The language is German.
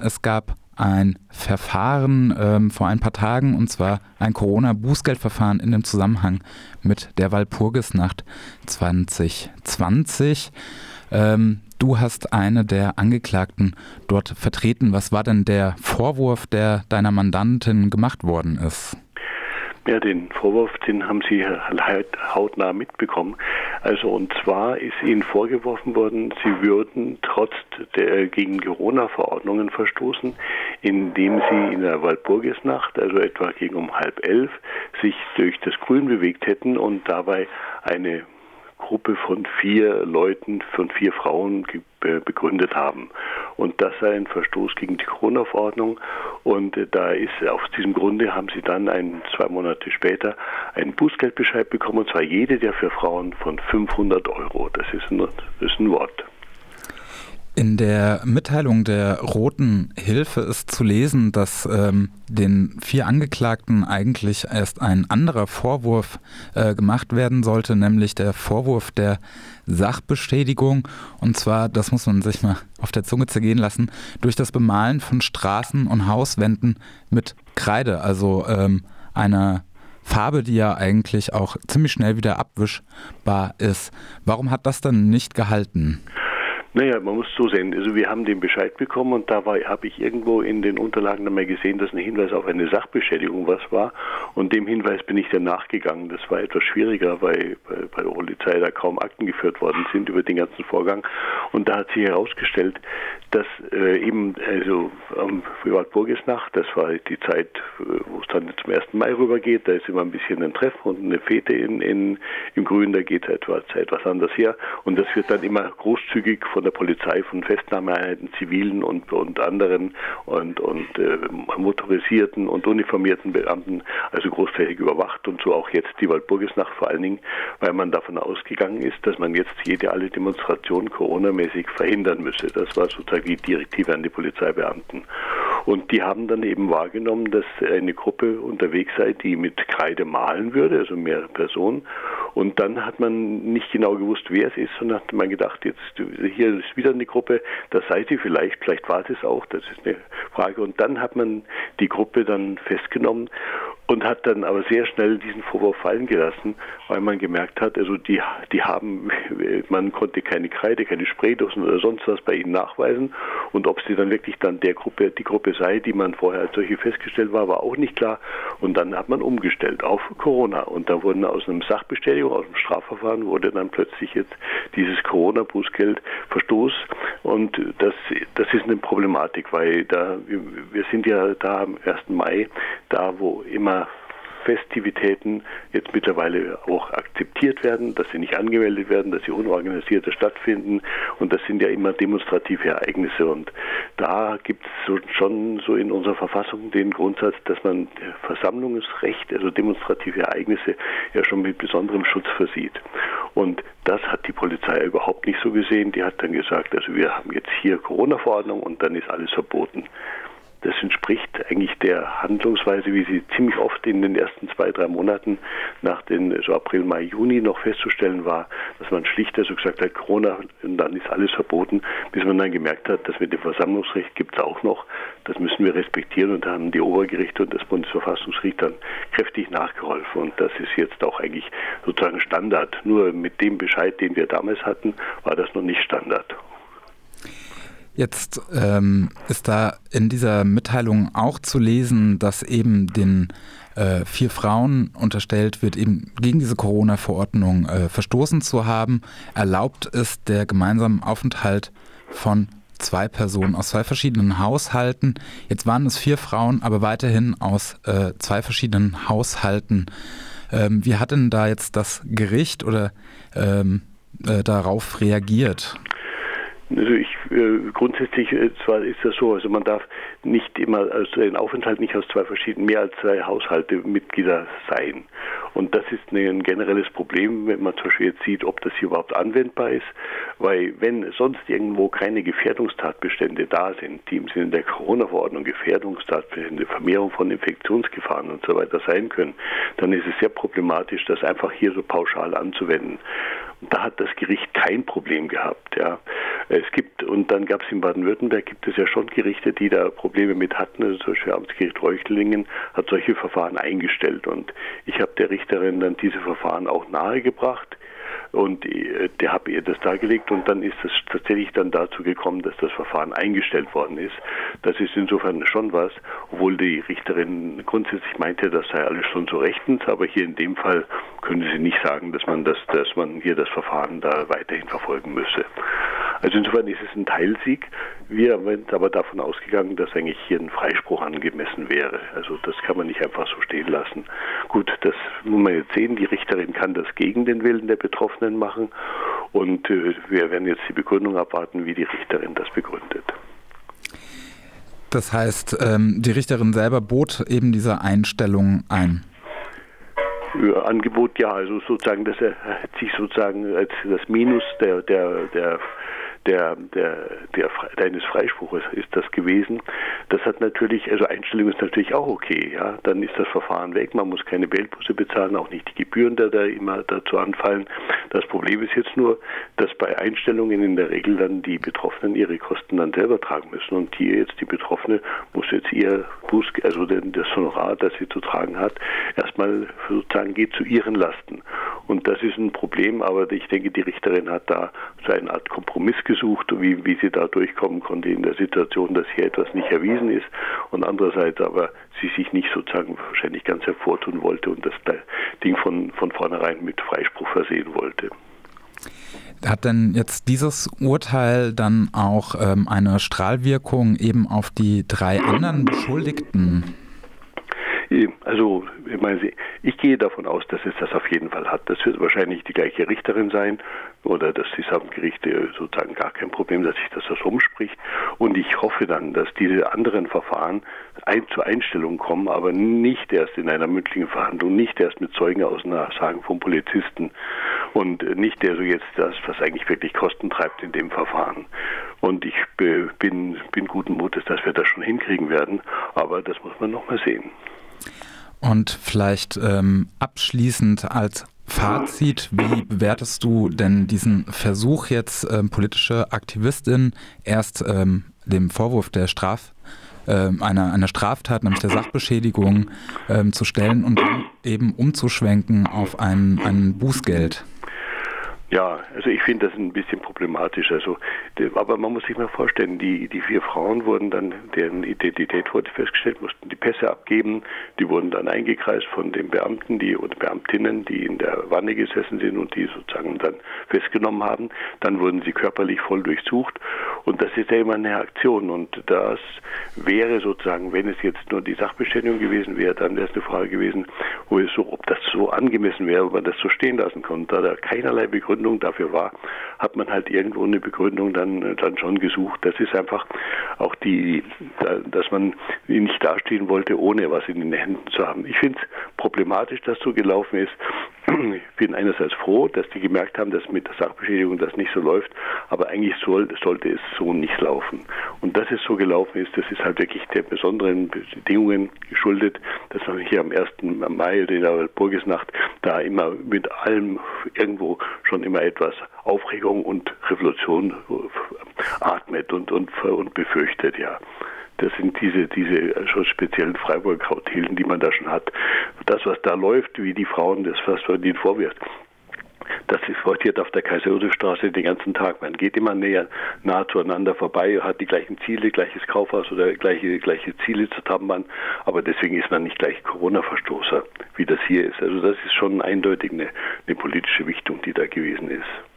Es gab ein Verfahren ähm, vor ein paar Tagen und zwar ein Corona-Bußgeldverfahren in dem Zusammenhang mit der Walpurgisnacht 2020. Ähm, du hast eine der Angeklagten dort vertreten. Was war denn der Vorwurf, der deiner Mandantin gemacht worden ist? Ja, den Vorwurf, den haben Sie halt hautnah mitbekommen. Also und zwar ist Ihnen vorgeworfen worden, Sie würden trotz der gegen Corona-Verordnungen verstoßen, indem Sie in der Walpurgisnacht, also etwa gegen um halb elf, sich durch das Grün bewegt hätten und dabei eine Gruppe von vier Leuten, von vier Frauen begründet haben. Und das sei ein Verstoß gegen die Corona-Verordnung. Und äh, da ist aus diesem Grunde haben sie dann ein, zwei Monate später einen Bußgeldbescheid bekommen, und zwar jede der vier Frauen von 500 Euro. Das ist ein, das ist ein Wort. In der Mitteilung der Roten Hilfe ist zu lesen, dass ähm, den vier Angeklagten eigentlich erst ein anderer Vorwurf äh, gemacht werden sollte, nämlich der Vorwurf der Sachbestätigung. Und zwar, das muss man sich mal auf der Zunge zergehen lassen, durch das Bemalen von Straßen und Hauswänden mit Kreide, also ähm, einer Farbe, die ja eigentlich auch ziemlich schnell wieder abwischbar ist. Warum hat das dann nicht gehalten? Naja, man muss so sehen. Also wir haben den Bescheid bekommen und da habe ich irgendwo in den Unterlagen einmal gesehen, dass ein Hinweis auf eine Sachbeschädigung was war. Und dem Hinweis bin ich dann nachgegangen. Das war etwas schwieriger, weil bei der Polizei da kaum Akten geführt worden sind über den ganzen Vorgang. Und da hat sich herausgestellt, dass äh, eben also am Privatburgesnacht, das war die Zeit, wo es dann zum 1. Mai rübergeht, da ist immer ein bisschen ein Treffen und eine Fete in, in, im Grün, da geht etwas, etwas anders her. Und das wird dann immer großzügig von der Polizei, von Festnahmeeinheiten, zivilen und, und anderen und, und äh, motorisierten und uniformierten Beamten, also großflächig überwacht und so auch jetzt die Waldburgesnacht vor allen Dingen, weil man davon ausgegangen ist, dass man jetzt jede alle Demonstration coronamäßig verhindern müsse. Das war sozusagen die Direktive an die Polizeibeamten. Und die haben dann eben wahrgenommen, dass eine Gruppe unterwegs sei, die mit Kreide malen würde, also mehrere Personen. Und dann hat man nicht genau gewusst, wer es ist, sondern hat man gedacht, jetzt hier ist wieder eine Gruppe, das sei sie vielleicht, vielleicht war es auch, das ist eine Frage. Und dann hat man die Gruppe dann festgenommen und hat dann aber sehr schnell diesen Vorwurf fallen gelassen, weil man gemerkt hat, also die, die haben, man konnte keine Kreide, keine Spraydosen oder sonst was bei ihnen nachweisen. Und ob sie dann wirklich dann der Gruppe, die Gruppe sei, die man vorher als solche festgestellt war, war auch nicht klar. Und dann hat man umgestellt auf Corona. Und da wurden aus einem Sachbestätigung, aus dem Strafverfahren wurde dann plötzlich jetzt dieses Corona-Bußgeld Verstoß und das, das ist eine Problematik, weil da, wir sind ja da am 1. Mai, da wo immer Festivitäten jetzt mittlerweile auch akzeptiert werden, dass sie nicht angemeldet werden, dass sie unorganisierter stattfinden und das sind ja immer demonstrative Ereignisse und da gibt es schon so in unserer Verfassung den Grundsatz, dass man Versammlungsrecht, also demonstrative Ereignisse ja schon mit besonderem Schutz versieht und das hat die Polizei überhaupt nicht so gesehen. Die hat dann gesagt, also wir haben jetzt hier Corona-Verordnung und dann ist alles verboten. Das entspricht eigentlich der Handlungsweise, wie sie ziemlich oft in den ersten zwei, drei Monaten nach den so April, Mai, Juni noch festzustellen war, dass man schlichter so gesagt hat, Corona und dann ist alles verboten, bis man dann gemerkt hat, dass mit dem Versammlungsrecht gibt es auch noch, das müssen wir respektieren und da haben die Obergerichte und das Bundesverfassungsgericht dann kräftig nachgeholfen und das ist jetzt auch eigentlich sozusagen Standard. Nur mit dem Bescheid, den wir damals hatten, war das noch nicht Standard. Jetzt ähm, ist da in dieser Mitteilung auch zu lesen, dass eben den äh, vier Frauen unterstellt wird, eben gegen diese Corona-Verordnung äh, verstoßen zu haben. Erlaubt ist der gemeinsame Aufenthalt von zwei Personen aus zwei verschiedenen Haushalten. Jetzt waren es vier Frauen, aber weiterhin aus äh, zwei verschiedenen Haushalten. Ähm, wie hat denn da jetzt das Gericht oder ähm, äh, darauf reagiert? Also ich äh, grundsätzlich äh, zwar ist das so, also man darf nicht immer also den Aufenthalt nicht aus zwei verschiedenen mehr als zwei Haushalte Mitglieder sein. Und das ist ein generelles Problem, wenn man zum Beispiel jetzt sieht, ob das hier überhaupt anwendbar ist, weil wenn sonst irgendwo keine Gefährdungstatbestände da sind, die im Sinne der Corona-Verordnung Gefährdungstatbestände, Vermehrung von Infektionsgefahren und so weiter sein können, dann ist es sehr problematisch, das einfach hier so pauschal anzuwenden. Und da hat das Gericht kein Problem gehabt. Ja. Es gibt, und dann gab es in Baden-Württemberg, gibt es ja schon Gerichte, die da Probleme mit hatten. Also zum Beispiel Amtsgericht Reuchlingen hat solche Verfahren eingestellt. Und ich habe der Richterin dann diese Verfahren auch nahegebracht und äh, der habe ihr das dargelegt und dann ist es tatsächlich dann dazu gekommen, dass das Verfahren eingestellt worden ist. Das ist insofern schon was, obwohl die Richterin grundsätzlich meinte, das sei alles schon so rechtens, aber hier in dem Fall können sie nicht sagen, dass man das, dass man hier das Verfahren da weiterhin verfolgen müsse. Also insofern ist es ein Teilsieg. Wir sind aber davon ausgegangen, dass eigentlich hier ein Freispruch angemessen wäre. Also das kann man nicht einfach so stehen lassen. Gut, das muss man jetzt sehen. Die Richterin kann das gegen den Willen der Betroffenen machen. Und äh, wir werden jetzt die Begründung abwarten, wie die Richterin das begründet. Das heißt, ähm, die Richterin selber bot eben diese Einstellung ein. Angebot ja, also sozusagen, dass er sich sozusagen als das Minus der, der, der der, der, der, deines Freispruches ist das gewesen. Das hat natürlich, also Einstellung ist natürlich auch okay, ja. Dann ist das Verfahren weg, man muss keine Geldbuße bezahlen, auch nicht die Gebühren, die da immer dazu anfallen. Das Problem ist jetzt nur, dass bei Einstellungen in der Regel dann die Betroffenen ihre Kosten dann selber tragen müssen. Und hier jetzt die Betroffene muss jetzt ihr Buß, also das Honorar, das sie zu tragen hat, erstmal sozusagen geht zu ihren Lasten. Und das ist ein Problem, aber ich denke, die Richterin hat da so eine Art Kompromiss gesucht, wie, wie sie da durchkommen konnte in der Situation, dass hier etwas nicht erwiesen ist und andererseits aber sie sich nicht sozusagen wahrscheinlich ganz hervortun wollte und das Ding von, von vornherein mit Freispruch versehen wollte. Hat denn jetzt dieses Urteil dann auch ähm, eine Strahlwirkung eben auf die drei anderen Beschuldigten? Also, ich, meine, ich gehe davon aus, dass es das auf jeden Fall hat. Das wird wahrscheinlich die gleiche Richterin sein oder dass die Samtgerichte sozusagen gar kein Problem, dass sich das so umspricht. Und ich hoffe dann, dass diese anderen Verfahren ein, zur Einstellung kommen, aber nicht erst in einer mündlichen Verhandlung, nicht erst mit Zeugenaussagen von Polizisten und nicht der so jetzt das, was eigentlich wirklich Kosten treibt in dem Verfahren. Und ich bin, bin guten Mutes, dass wir das schon hinkriegen werden, aber das muss man nochmal sehen. Und vielleicht ähm, abschließend als Fazit, wie bewertest du denn diesen Versuch jetzt ähm, politische Aktivistin erst ähm, dem Vorwurf der Straf ähm, einer, einer Straftat, nämlich der Sachbeschädigung, ähm, zu stellen und dann eben umzuschwenken auf ein, ein Bußgeld? Ja, also ich finde das ein bisschen problematisch. Also, aber man muss sich mal vorstellen, die, die vier Frauen wurden dann, deren Identität wurde festgestellt, mussten die Pässe abgeben. Die wurden dann eingekreist von den Beamten, die oder Beamtinnen, die in der Wanne gesessen sind und die sozusagen dann festgenommen haben. Dann wurden sie körperlich voll durchsucht. Und das ist ja immer eine Aktion. Und das wäre sozusagen, wenn es jetzt nur die Sachbestätigung gewesen wäre, dann wäre es eine Frage gewesen, wo es so, ob das so angemessen wäre, ob man das so stehen lassen konnte. Da da keinerlei Begründung Begründung dafür war, hat man halt irgendwo eine Begründung dann, dann schon gesucht. Das ist einfach auch die, dass man nicht dastehen wollte, ohne was in den Händen zu haben. Ich finde es problematisch, dass so gelaufen ist. Ich bin einerseits froh, dass die gemerkt haben, dass mit der Sachbeschädigung das nicht so läuft, aber eigentlich soll, sollte es so nicht laufen. Und dass es so gelaufen ist, das ist halt wirklich der besonderen Bedingungen geschuldet, dass man hier am 1. Mai, in der Burgesnacht, da immer mit allem irgendwo schon immer etwas Aufregung und Revolution atmet und, und, und befürchtet, ja. Das sind diese, diese schon speziellen Freiburger Kautelen, die man da schon hat. Das, was da läuft, wie die Frauen das man ihnen vorwirft, das heute auf der Kaiser-Josef-Straße den ganzen Tag. Man geht immer näher, nah zueinander vorbei, hat die gleichen Ziele, gleiches Kaufhaus oder gleiche, gleiche Ziele haben man. Aber deswegen ist man nicht gleich Corona-Verstoßer, wie das hier ist. Also das ist schon eindeutig eine, eine politische Wichtung, die da gewesen ist.